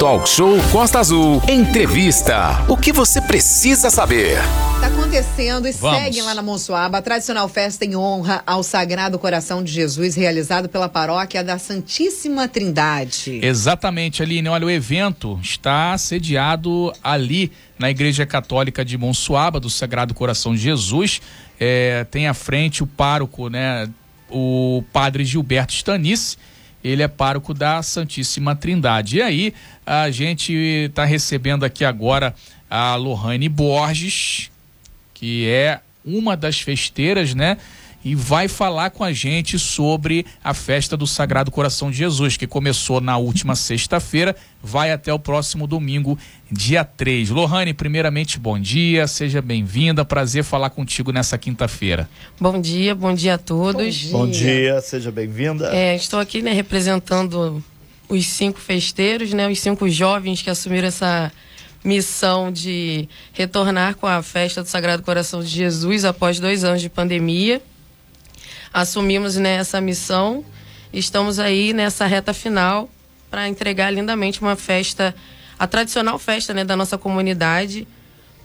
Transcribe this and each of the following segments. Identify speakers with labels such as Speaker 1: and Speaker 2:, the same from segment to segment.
Speaker 1: Talk Show Costa Azul. Entrevista. O que você precisa saber?
Speaker 2: Está acontecendo e
Speaker 3: Vamos.
Speaker 2: segue lá na Monsuaba a tradicional festa em honra ao Sagrado Coração de Jesus, realizado pela paróquia da Santíssima Trindade.
Speaker 3: Exatamente, Aline. Olha, o evento está sediado ali na Igreja Católica de Monsuaba, do Sagrado Coração de Jesus. É, tem à frente o pároco, né? O padre Gilberto Stanice. Ele é pároco da Santíssima Trindade. E aí, a gente está recebendo aqui agora a Lohane Borges, que é uma das festeiras, né? E vai falar com a gente sobre a festa do Sagrado Coração de Jesus, que começou na última sexta-feira, vai até o próximo domingo, dia 3. Lohane, primeiramente, bom dia, seja bem-vinda, prazer falar contigo nessa quinta-feira.
Speaker 4: Bom dia, bom dia a todos.
Speaker 2: Bom
Speaker 5: Bom dia, seja bem-vinda.
Speaker 4: É, estou aqui né, representando os cinco festeiros, né, os cinco jovens que assumiram essa missão de retornar com a festa do Sagrado Coração de Jesus após dois anos de pandemia. Assumimos né, essa missão, estamos aí nessa reta final para entregar lindamente uma festa, a tradicional festa né, da nossa comunidade,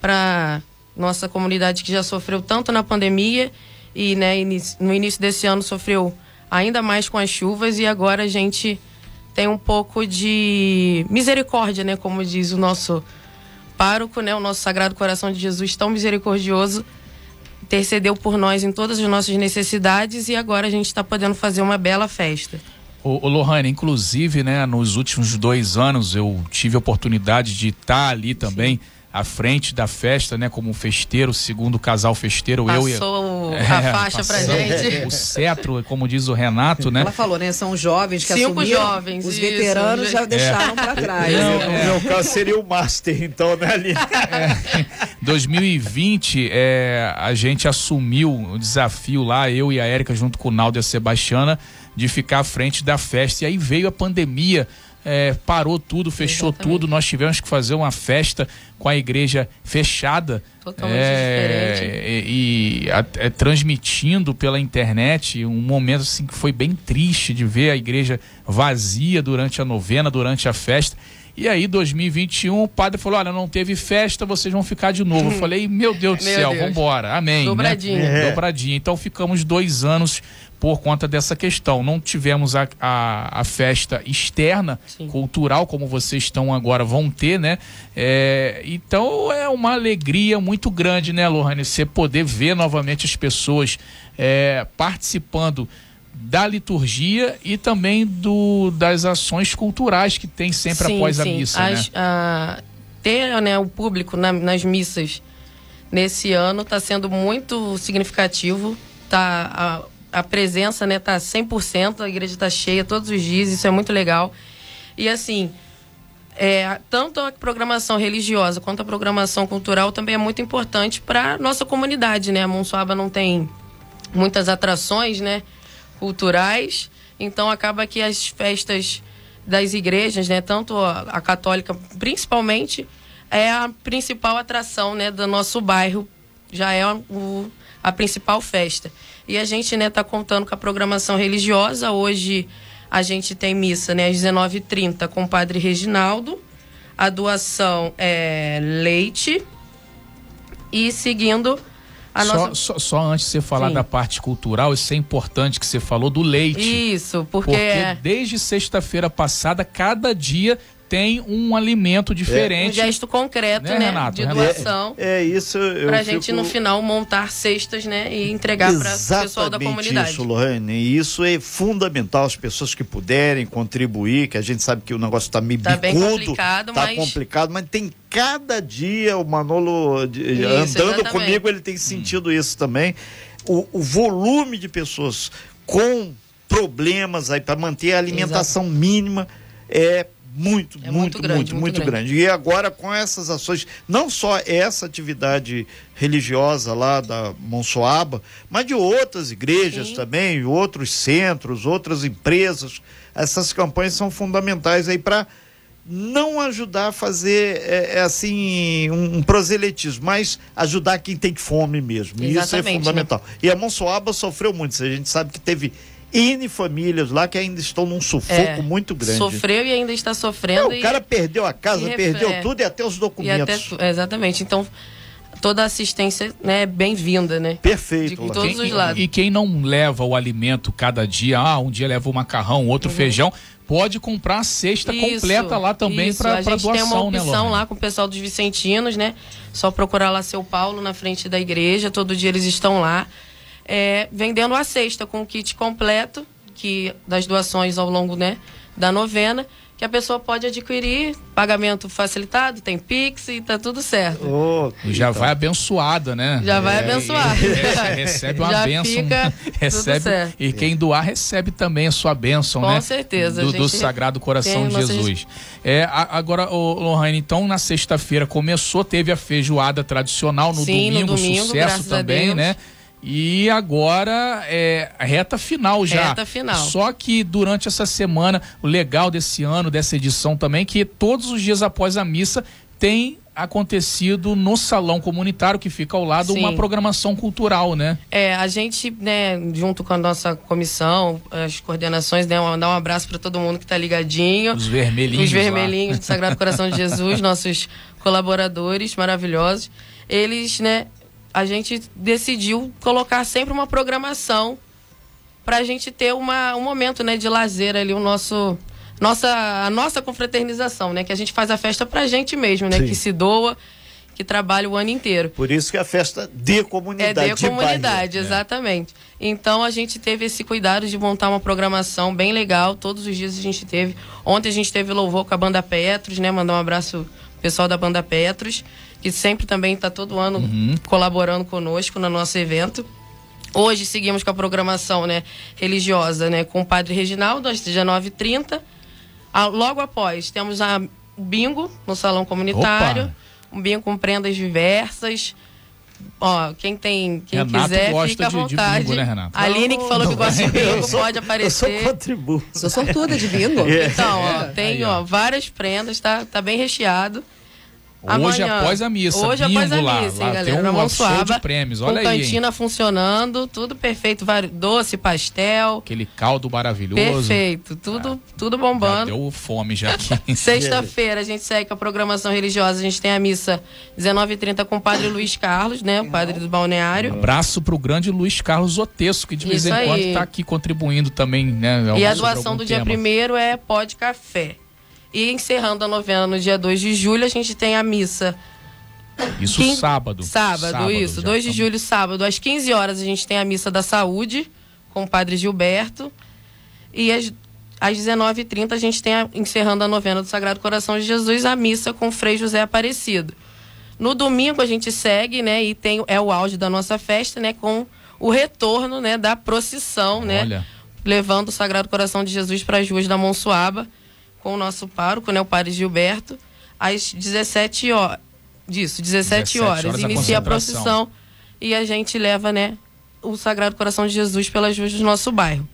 Speaker 4: para nossa comunidade que já sofreu tanto na pandemia e né, no início desse ano sofreu ainda mais com as chuvas e agora a gente tem um pouco de misericórdia, né, como diz o nosso pároco, né, o nosso Sagrado Coração de Jesus tão misericordioso intercedeu por nós em todas as nossas necessidades e agora a gente está podendo fazer uma bela festa.
Speaker 3: Ô, ô Lohane, inclusive, né, nos últimos dois anos eu tive a oportunidade de estar ali também à frente da festa, né, como festeiro, segundo casal festeiro, eu e
Speaker 4: Passou
Speaker 3: É,
Speaker 4: a faixa pra
Speaker 3: passou
Speaker 4: gente.
Speaker 3: O cetro, como diz o Renato, né?
Speaker 2: Ela falou, né? São jovens que
Speaker 4: Cinco
Speaker 2: assumiram.
Speaker 4: jovens,
Speaker 2: Os
Speaker 4: isso,
Speaker 2: veteranos já
Speaker 4: gente.
Speaker 2: deixaram para trás.
Speaker 5: Não,
Speaker 2: né?
Speaker 5: No meu caso seria o Master, então, né, Aline?
Speaker 3: 2020, é, a gente assumiu o desafio lá, eu e a Érica, junto com o Naldo e a Sebastiana, de ficar à frente da festa. E aí veio a pandemia, é, parou tudo, fechou
Speaker 4: Exatamente.
Speaker 3: tudo. Nós tivemos que fazer uma festa com a igreja fechada.
Speaker 4: Totalmente
Speaker 3: é, E, e a- é, transmitindo pela internet um momento assim que foi bem triste de ver a igreja vazia durante a novena, durante a festa. E aí, 2021, o padre falou: Olha, não teve festa, vocês vão ficar de novo. Eu falei: Meu Deus do
Speaker 4: Meu
Speaker 3: céu,
Speaker 4: Deus.
Speaker 3: vambora, amém.
Speaker 4: Dobradinha.
Speaker 3: Né?
Speaker 5: É.
Speaker 3: Dobradinha. Então ficamos dois anos por conta dessa questão. Não tivemos a, a, a festa externa,
Speaker 4: Sim.
Speaker 3: cultural, como vocês estão agora, vão ter, né? É, então é uma alegria muito grande, né, Lohane? Você poder ver novamente as pessoas é, participando da liturgia e também do, das ações culturais que tem sempre
Speaker 4: Sim,
Speaker 3: após a
Speaker 4: sim.
Speaker 3: missa,
Speaker 4: As-
Speaker 3: né?
Speaker 4: a- ter né, o público na- nas missas nesse ano está sendo muito significativo. Tá, a, a presença né, tá 100%, a igreja está cheia todos os dias, isso é muito legal. E assim, é, tanto a programação religiosa quanto a programação cultural também é muito importante para nossa comunidade, né? A Monsuaba não tem muitas atrações, né, culturais, então acaba que as festas das igrejas, né, tanto a, a católica, principalmente, é a principal atração, né, do nosso bairro, já é o- a principal festa. E a gente, né, tá contando com a programação religiosa. Hoje a gente tem missa, né, às 19h30 com o Padre Reginaldo. A doação é leite e seguindo
Speaker 3: Só,
Speaker 4: nossa
Speaker 3: só, só antes de você falar
Speaker 4: Sim.
Speaker 3: da parte cultural, isso é importante que você falou do leite.
Speaker 4: Isso, porque,
Speaker 3: Porque
Speaker 4: é
Speaker 3: desde sexta-feira passada, cada dia tem um alimento
Speaker 4: um
Speaker 3: diferente.
Speaker 4: gesto concreto,
Speaker 3: Né,
Speaker 4: né,
Speaker 3: Renato?
Speaker 4: de
Speaker 3: Renato?
Speaker 4: doação.
Speaker 5: É isso, eu
Speaker 4: Pra
Speaker 5: fico...
Speaker 4: gente no final montar cestas, né, e entregar para o pessoal da
Speaker 5: Exatamente
Speaker 4: comunidade.
Speaker 5: isso, Lohane. E isso é fundamental. As pessoas que puderem contribuir, que a gente sabe que o negócio está meio
Speaker 4: Tá bem
Speaker 5: bicudo,
Speaker 4: complicado,
Speaker 5: tá
Speaker 4: mas-
Speaker 5: complicado, mas tem cada dia o Manolo de-
Speaker 4: Isso,
Speaker 5: andando
Speaker 4: exatamente.
Speaker 5: comigo, ele tem sentido isso também. O, o volume de pessoas com problemas aí para manter a alimentação mínima é muito,
Speaker 4: É
Speaker 5: muito,
Speaker 4: muito
Speaker 5: muito,
Speaker 4: grande,
Speaker 5: muito,
Speaker 4: muito
Speaker 5: grande. E agora com essas ações, não só essa atividade religiosa lá da Monsoaba, mas de outras igrejas
Speaker 4: Sim.
Speaker 5: também, outros centros, outras empresas. Essas campanhas são fundamentais aí para não ajudar a fazer é, é assim um, um proselitismo, mas ajudar quem tem fome mesmo. E Isso é
Speaker 4: Exatamente, né?
Speaker 5: fundamental. E a Monsoaba sofreu muito. A gente sabe que teve N famílias lá que ainda estão num sufoco
Speaker 4: É,
Speaker 5: muito grande.
Speaker 4: Sofreu e ainda está sofrendo. E-
Speaker 5: o cara perdeu a casa,
Speaker 4: e ref-
Speaker 5: perdeu
Speaker 4: é.
Speaker 5: tudo e até os
Speaker 4: e
Speaker 5: documentos.
Speaker 4: até exatamente. Então, toda a assistência né, é bem-vinda, né?
Speaker 5: Perfeito.
Speaker 4: De
Speaker 5: Laís.
Speaker 4: todos os
Speaker 3: Quem-
Speaker 4: lados.
Speaker 3: E quem não leva o alimento cada dia, ah, um dia leva o macarrão, outro feijão, pode comprar a cesta.
Speaker 4: Isso,
Speaker 3: completa lá também para
Speaker 4: A gente tem uma
Speaker 3: doação, né,
Speaker 4: opção
Speaker 3: Lorena?
Speaker 4: lá com o pessoal dos Vicentinos, né? Só procurar lá seu Paulo na frente da igreja. Todo dia eles estão lá é, vendendo a cesta com o kit completo que das doações ao longo né, da novena. Que a pessoa pode adquirir, pagamento facilitado, tem Pix e tá tudo certo.
Speaker 3: E Já
Speaker 5: então.
Speaker 3: vai abençoada, né?
Speaker 4: Já vai
Speaker 3: É,
Speaker 4: abençoar.
Speaker 3: e- e- recebe uma
Speaker 4: Já
Speaker 3: bênção.
Speaker 4: fica tudo
Speaker 3: recebe,
Speaker 4: certo.
Speaker 3: e quem doar recebe também a sua bênção,
Speaker 4: Com
Speaker 3: né?
Speaker 4: certeza,
Speaker 3: Do, do
Speaker 4: gente
Speaker 3: Sagrado Coração de Jesus. É, a- agora, ô, Lohane, então na sexta-feira começou, teve a feijoada tradicional, no
Speaker 4: Sim, no
Speaker 3: domingo,
Speaker 4: domingo,
Speaker 3: sucesso também,
Speaker 4: Deus.
Speaker 3: né? E agora é a reta final já.
Speaker 4: Reta final.
Speaker 3: Só que durante essa semana, o legal desse ano, dessa edição também, que todos os dias após a missa tem acontecido no salão comunitário que fica ao lado
Speaker 4: Sim.
Speaker 3: uma programação cultural, né?
Speaker 4: É, a gente, né, junto com a nossa comissão, as coordenações, né, mandar um abraço para todo mundo que tá ligadinho.
Speaker 3: Os vermelhinhos.
Speaker 4: Os
Speaker 3: lá.
Speaker 4: vermelhinhos do Sagrado Coração de Jesus, nossos colaboradores maravilhosos. Eles, né, a gente decidiu colocar sempre uma programação para a gente ter uma, um momento, né, de lazer ali, o nosso nossa a nossa confraternização, né, que a gente faz a festa pra gente mesmo, né,
Speaker 5: Sim.
Speaker 4: que se doa, que trabalha o ano inteiro.
Speaker 5: Por isso que a festa de
Speaker 4: É
Speaker 5: comunidade.
Speaker 4: de comunidade, exatamente. Então a gente teve esse cuidado de montar uma programação bem legal. Todos os dias a gente teve. Ontem a gente teve louvor com a banda Petros, né? Mandar um abraço pessoal da banda Petros, que sempre também está todo ano colaborando conosco no nosso evento. Hoje seguimos com a programação né, religiosa né, com o Padre Reginaldo, às 19h30. Ah, Logo após, temos a o bingo no salão comunitário.
Speaker 3: Opa!
Speaker 4: Um bingo com prendas diversas. Ó, quem tem, quem
Speaker 3: Renato
Speaker 4: quiser,
Speaker 3: gosta
Speaker 4: fica à
Speaker 3: de- de
Speaker 4: vontade.
Speaker 3: bingo, né, Renato?
Speaker 4: A Aline que falou que gosta de
Speaker 5: Eu
Speaker 4: bingo
Speaker 5: sou-
Speaker 4: pode
Speaker 5: Eu sou
Speaker 4: aparecer.
Speaker 5: contribuo.
Speaker 2: Sou sortuda de bingo.
Speaker 4: Então, ó, tem
Speaker 3: Aí,
Speaker 4: ó,
Speaker 3: ó.
Speaker 4: várias prendas, tá, tá bem recheado.
Speaker 3: Hoje
Speaker 4: Amanhã-
Speaker 3: após a missa.
Speaker 4: Hoje após a
Speaker 3: lá,
Speaker 4: missa,
Speaker 3: lá
Speaker 4: hein,
Speaker 3: tem
Speaker 4: galera?
Speaker 3: um
Speaker 4: Na
Speaker 3: show de prêmios.
Speaker 4: com
Speaker 3: Olha aí. hein?
Speaker 4: cantina funcionando, tudo perfeito. Doce, pastel.
Speaker 3: Aquele caldo maravilhoso.
Speaker 4: Perfeito. Tudo, tudo
Speaker 3: Já
Speaker 4: bombando.
Speaker 3: deu fome já aqui.
Speaker 4: Sexta-feira a gente segue com a programação religiosa. A gente tem a missa 19h30 com o padre Luiz Carlos, né? O padre do balneário.
Speaker 3: Abraço pro grande Luiz Carlos Otesco, que de vez em quando
Speaker 4: aí.
Speaker 3: está aqui contribuindo também, né?
Speaker 4: E a doação do dia
Speaker 3: tema.
Speaker 4: primeiro é pó de café. E encerrando a novena no dia 2 de julho, a gente tem a missa
Speaker 3: Isso
Speaker 4: Quin-
Speaker 3: sábado.
Speaker 4: Sábado, isso.
Speaker 3: já
Speaker 4: 2 de
Speaker 3: estamos-
Speaker 4: julho, sábado, às 15 horas, a gente tem a missa da saúde com o padre Gilberto. E às, às 19h30 a gente tem, a- encerrando a novena do Sagrado Coração de Jesus, a missa com o Frei José Aparecido. No domingo a gente segue, né? E tem, é o auge da nossa festa, né? Com o retorno, né? Da procissão, né?
Speaker 3: Olha.
Speaker 4: levando o Sagrado Coração de Jesus para as ruas da Monsuaba, com o nosso pároco, né, o Padre Gilberto, às 17 horas. Disso, 17,
Speaker 3: 17
Speaker 4: horas.
Speaker 3: horas
Speaker 4: Inicia a procissão e a gente leva, né, o Sagrado Coração de Jesus pelas ruas do nosso bairro.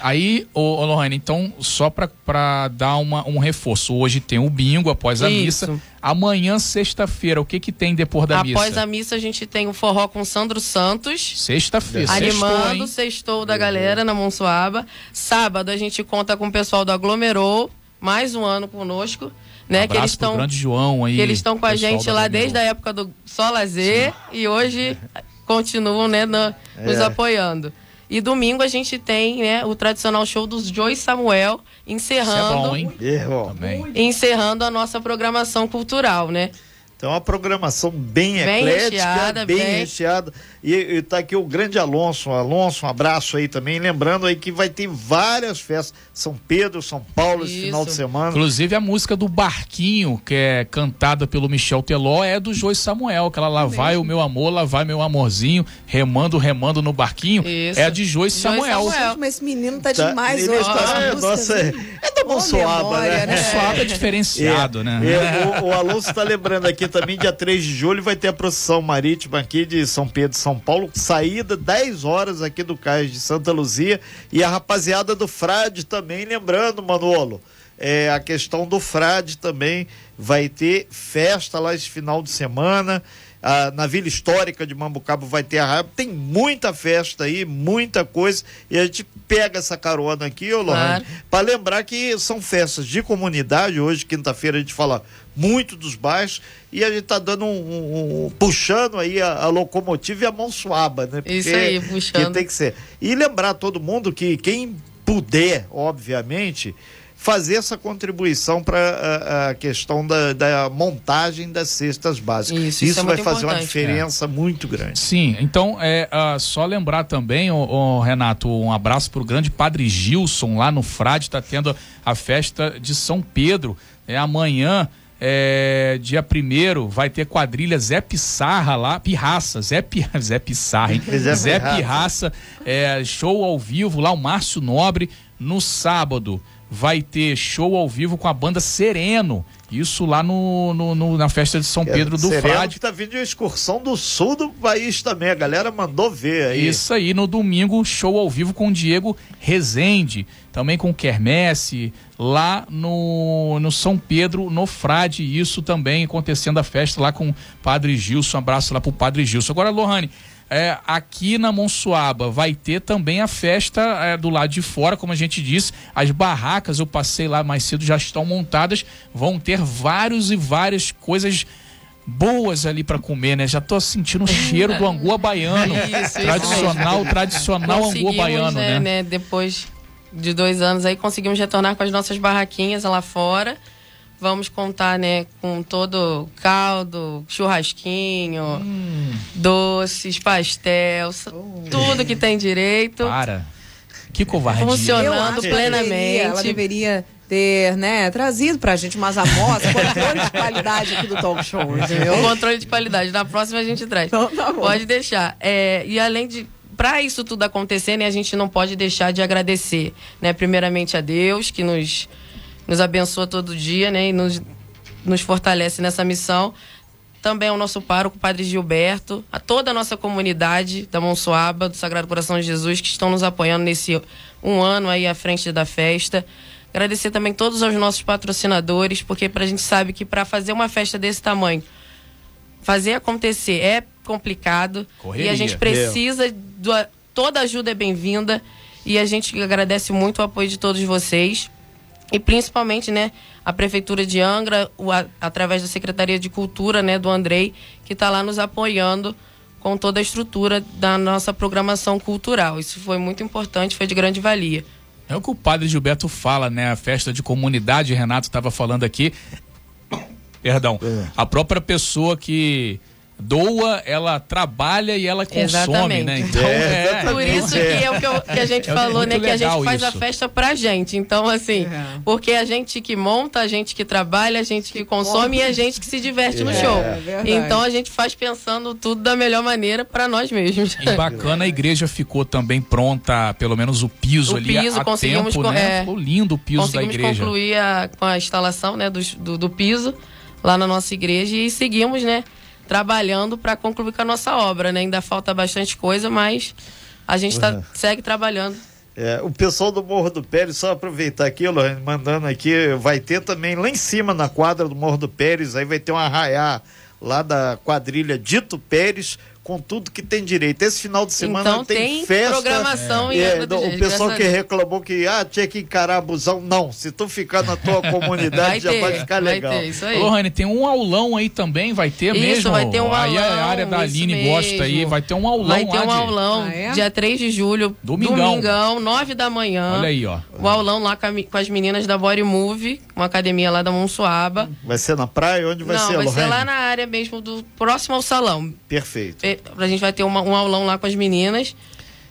Speaker 3: Aí, ô, ô Lohane, então, só pra, pra dar uma, um reforço. Hoje tem o bingo após a
Speaker 4: Isso.
Speaker 3: missa. Amanhã, sexta-feira, o que que tem depois da
Speaker 4: Após
Speaker 3: missa?
Speaker 4: a missa, a gente tem o forró com Sandro Santos.
Speaker 3: Sexta-feira. Sextou,
Speaker 4: Animando o sextou da galera na Monsuaba. Sábado a gente conta com o pessoal do Aglomerou, mais um ano conosco, né? que eles estão
Speaker 3: grande João aí.
Speaker 4: que eles estão com a gente lá desde a época do Só Lazer e hoje continuam, né, na- nos
Speaker 5: É.
Speaker 4: apoiando. E domingo a gente tem, né, o tradicional show dos Joy Samuel
Speaker 3: Isso é
Speaker 4: encerrando
Speaker 3: bom, hein?
Speaker 5: Errou.
Speaker 3: Também.
Speaker 4: encerrando a nossa programação cultural, né?
Speaker 5: Então, uma programação bem,
Speaker 4: Bem
Speaker 5: eclética,
Speaker 4: recheada,
Speaker 5: bem,
Speaker 4: bem-
Speaker 5: recheada. E, e tá aqui o grande Alonso. Alonso, um abraço aí também. Lembrando aí que vai ter várias festas. São Pedro, São Paulo, esse
Speaker 4: Isso.
Speaker 5: final de semana.
Speaker 3: Inclusive a música do Barquinho, que é cantada pelo Michel Teló, é do Joy Samuel, aquela lá vai o meu amor, lá vai meu amorzinho, remando, remando no barquinho.
Speaker 4: Isso.
Speaker 3: É a de Joy
Speaker 4: Joy
Speaker 3: Samuel.
Speaker 4: Samuel.
Speaker 2: Mas esse menino tá,
Speaker 5: Tá-
Speaker 2: demais hoje
Speaker 5: tá- é, nossa, é, é da
Speaker 2: memória,
Speaker 5: né?
Speaker 3: É suave, é diferenciado, né?
Speaker 5: É, o, o Alonso está lembrando aqui também, dia 3 de julho vai ter a procissão marítima aqui de São Pedro, São Paulo, saída 10 horas aqui do cais de Santa Luzia e a rapaziada do Frade também, lembrando, Manolo, é, a questão do Frade também vai ter festa lá esse final de semana, ah, na Vila Histórica de Mambucaba vai ter arraial. Tem muita festa aí, muita coisa. E a gente pega essa carona aqui, ô claro. para lembrar que são festas de comunidade. Hoje, quinta-feira, a gente fala muito dos bairros e a gente tá dando um, um, um puxando aí a, a, locomotiva e a mão suaba, né?
Speaker 4: Porque, Isso aí, puxando.
Speaker 5: Que tem que ser. E lembrar todo mundo que quem puder, obviamente, fazer essa contribuição para a, a, questão da, da, montagem das cestas básicas. Isso, isso, isso é vai fazer uma diferença é. muito grande.
Speaker 3: Sim, então é uh, só lembrar também, oh, oh, Renato, um abraço para o grande Padre Gilson lá no Frade, está tendo a festa de São Pedro. É amanhã. É, dia primeiro vai ter quadrilha Zé Pissarra lá, Pirraça, Zé, Pi, Zé Pissarra, hein? Zé, Zé Pirraça, é, show ao vivo lá, o Márcio Nobre. No sábado vai ter show ao vivo com a banda Sereno. Isso lá no, no, no na festa de São é, Pedro do Sereno Frade.
Speaker 5: tá vindo de uma excursão do sul do país também. A galera mandou ver aí.
Speaker 3: Isso aí, no domingo, show ao vivo com Diego Rezende. Também com Quermesse, lá no, no São Pedro, no Frade. Isso também acontecendo a festa lá com o Padre Gilson. Um abraço lá pro Padre Gilson. Agora, Lohane, é, aqui na Monsuaba vai ter também a festa é, do lado de fora, como a gente disse, as barracas, eu passei lá mais cedo, já estão montadas, vão ter vários e várias coisas boas ali para comer, né? Já tô sentindo o cheiro do angu baiano. Isso, tradicional, isso tradicional angu baiano, né, né? né?
Speaker 4: Depois de dois anos aí conseguimos retornar com as nossas barraquinhas lá fora. Vamos contar, né, com todo caldo, churrasquinho, hum. doces, pastel, oh. tudo que tem direito.
Speaker 3: Para. Que covardia.
Speaker 4: Funcionando plenamente.
Speaker 2: Deveria, ela deveria ter, né, trazido pra gente umas amostras, controle de qualidade aqui do talk show, entendeu?
Speaker 4: Controle de qualidade. Na próxima a gente traz. Então, tá Pode deixar. É, e além de para isso tudo acontecer, né, a gente não pode deixar de agradecer, né, primeiramente a Deus que nos nos abençoa todo dia, né? E nos, nos fortalece nessa missão. Também ao nosso pároco, Padre Gilberto, a toda a nossa comunidade da Monsoaba, do Sagrado Coração de Jesus, que estão nos apoiando nesse um ano aí à frente da festa. Agradecer também todos os nossos patrocinadores, porque a gente sabe que para fazer uma festa desse tamanho, fazer acontecer é complicado. Correria. E a gente precisa, do, toda ajuda é bem-vinda. E a gente agradece muito o apoio de todos vocês e principalmente né a prefeitura de Angra o, a, através da secretaria de cultura né do Andrei que está lá nos apoiando com toda a estrutura da nossa programação cultural isso foi muito importante foi de grande valia
Speaker 3: é o que o padre Gilberto fala né a festa de comunidade Renato estava falando aqui perdão é. a própria pessoa que doa, ela trabalha e ela consome, Exatamente. né?
Speaker 4: Então, é, é, Por isso que é o que, eu, que a gente é falou, né? Que a gente faz isso. a festa pra gente. Então, assim, é. porque a gente que monta, a gente que trabalha, a gente que consome e a gente que se diverte no é, show. então a gente faz pensando tudo da melhor maneira para nós mesmos.
Speaker 3: E bacana, a igreja ficou também pronta, pelo menos o piso
Speaker 4: o
Speaker 3: ali
Speaker 4: piso, a conseguimos
Speaker 3: tempo, né? Ficou lindo o piso da igreja.
Speaker 4: Conseguimos concluir a, com a instalação né, do, do, do piso lá na nossa igreja e seguimos, né? Trabalhando para concluir com a nossa obra, né? Ainda falta bastante coisa, mas a gente tá, uhum. segue trabalhando.
Speaker 5: É, o pessoal do Morro do Pérez, só aproveitar aqui, Lorraine, mandando aqui, vai ter também lá em cima na quadra do Morro do Pérez, aí vai ter um arraiá lá da quadrilha Dito Pérez, com tudo que tem direito. Esse final de semana
Speaker 4: então,
Speaker 5: tem,
Speaker 4: tem
Speaker 5: festa.
Speaker 4: programação
Speaker 5: é, é, o pessoal que reclamou que ah, tinha que encarar abusão. Não, se tu ficar na tua comunidade já vai ficar legal. Vai ter,
Speaker 3: isso aí. Lohane, tem um aulão aí também, vai ter isso, mesmo.
Speaker 4: vai ter um aulão. Aí
Speaker 3: a área da Aline mesmo. gosta aí, vai ter um aulão
Speaker 4: Vai ter um aulão, ah, é? dia 3 de julho, domingão. domingão, 9 da manhã.
Speaker 3: Olha aí, ó.
Speaker 4: O aulão lá com, a, com as meninas da Body Move, uma academia lá da Monsuaba.
Speaker 5: Vai ser na praia? Onde vai
Speaker 4: Não,
Speaker 5: ser,
Speaker 4: vai
Speaker 5: Lohane?
Speaker 4: ser lá na área mesmo, do próximo ao salão.
Speaker 5: Perfeito.
Speaker 4: A gente vai ter uma, um aulão lá com as meninas.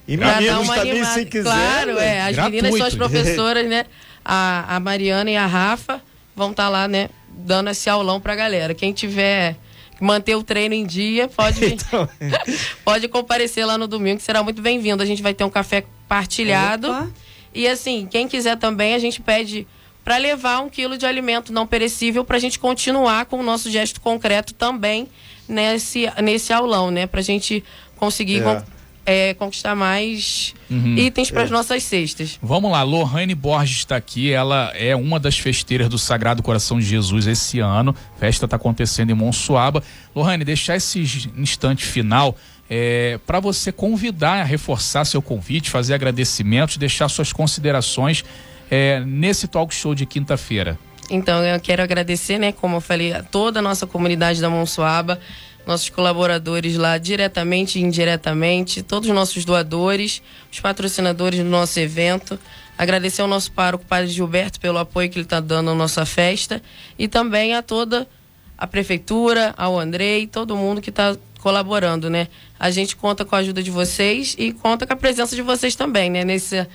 Speaker 5: E meninos também, anima... se quiser.
Speaker 4: Claro,
Speaker 5: né?
Speaker 4: é. As Gratuito. meninas são as professoras, né? A, a Mariana e a Rafa vão estar tá lá, né? Dando esse aulão pra galera. Quem tiver manter o treino em dia, pode então... pode comparecer lá no domingo, que será muito bem-vindo. A gente vai ter um café partilhado. Opa. E assim, quem quiser também, a gente pede para levar um quilo de alimento não perecível para a gente continuar com o nosso gesto concreto também nesse, nesse aulão, né? Para a gente conseguir é. é, conquistar mais
Speaker 3: Uhum.
Speaker 4: itens para as nossas cestas.
Speaker 3: Vamos lá, Lohane Borges está aqui, ela é uma das festeiras do Sagrado Coração de Jesus esse ano. A festa está acontecendo em Monsuaba. Lohane, deixar esse instante final é, para você convidar, reforçar seu convite, fazer agradecimentos, deixar suas considerações é, nesse talk show de quinta-feira.
Speaker 4: Então, eu quero agradecer, né, como eu falei, a toda a nossa comunidade da Monsuaba, nossos colaboradores lá diretamente e indiretamente, todos os nossos doadores, os patrocinadores do nosso evento. Agradecer ao nosso pároco, Padre Gilberto, pelo apoio que ele está dando à nossa festa e também a toda a prefeitura, ao Andrei, todo mundo que está colaborando, né? A gente conta com a ajuda de vocês e conta com a presença de vocês também, né? Nesse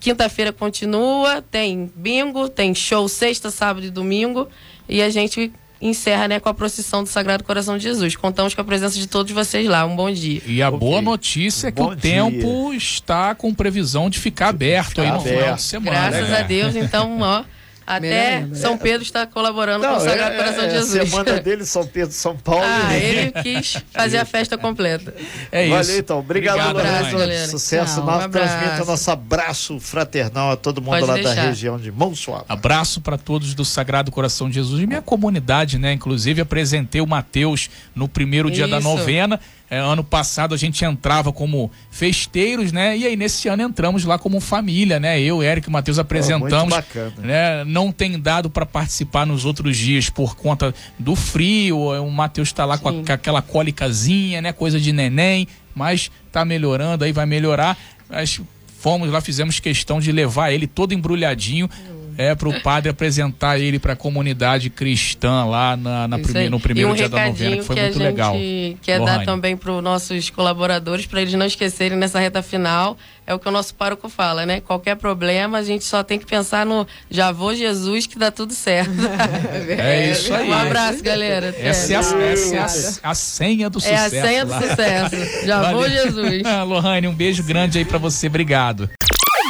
Speaker 4: quinta-feira continua, tem bingo, tem show sexta, sábado e domingo e a gente encerra né, com a procissão do Sagrado Coração de Jesus. Contamos com a presença de todos vocês lá. Um bom dia.
Speaker 3: E a
Speaker 5: Ok.
Speaker 3: boa notícia é que
Speaker 5: Bom
Speaker 3: o
Speaker 5: dia.
Speaker 3: tempo está com previsão de ficar aberto aí no
Speaker 5: Ficar
Speaker 3: final
Speaker 5: aberto.
Speaker 3: de semana.
Speaker 4: Graças
Speaker 3: né?
Speaker 4: a Deus, então, ó, até
Speaker 2: ainda.
Speaker 4: São Pedro está colaborando com o Sagrado
Speaker 5: é-
Speaker 4: Coração
Speaker 5: é
Speaker 4: de
Speaker 5: a
Speaker 4: Jesus.
Speaker 5: semana dele, São Pedro, São Paulo.
Speaker 4: Ah,
Speaker 5: né?
Speaker 4: ele quis fazer a festa completa.
Speaker 3: É
Speaker 5: Valeu,
Speaker 3: isso.
Speaker 5: então. Obrigado,
Speaker 3: Obrigado,
Speaker 5: Lorenzo.
Speaker 4: abraço, galera.
Speaker 5: Sucesso.
Speaker 2: Tchau,
Speaker 5: Nós
Speaker 4: um
Speaker 5: transmita nosso abraço fraternal a todo mundo
Speaker 4: Pode
Speaker 5: lá da
Speaker 4: deixar.
Speaker 5: região de Monsuaba.
Speaker 3: Abraço para todos do Sagrado Coração de Jesus e minha comunidade, né? Inclusive apresentei o Mateus no primeiro dia da novena. É, ano passado a gente entrava como festeiros, né? E aí nesse ano entramos lá como família, né? Eu, Eric e o Matheus apresentamos.
Speaker 5: bacana.
Speaker 3: Né? Não tem dado para participar nos outros dias por conta do frio. O Matheus está lá com, a- com aquela cólicazinha, né? Coisa de neném, mas tá melhorando, aí vai melhorar. Mas fomos lá, fizemos questão de levar ele todo embrulhadinho é para o padre apresentar ele para a comunidade cristã lá na, na prime- no primeiro
Speaker 4: um
Speaker 3: dia da novena, que foi
Speaker 4: que
Speaker 3: muito
Speaker 4: a gente
Speaker 3: legal.
Speaker 4: quer dar
Speaker 3: Lohane.
Speaker 4: também para os nossos colaboradores, para eles não esquecerem nessa reta final, é o que o nosso pároco fala, né? Qualquer problema, a gente só tem que pensar no já vou Jesus que dá tudo certo.
Speaker 3: É isso aí.
Speaker 4: Um abraço, galera.
Speaker 3: Essa é, a, essa é a, a senha do
Speaker 4: É a
Speaker 3: sucesso.
Speaker 4: senha do
Speaker 3: lá.
Speaker 4: sucesso. Já vou
Speaker 3: Valeu.
Speaker 4: Jesus.
Speaker 3: Lohane, um beijo grande aí para você. Obrigado.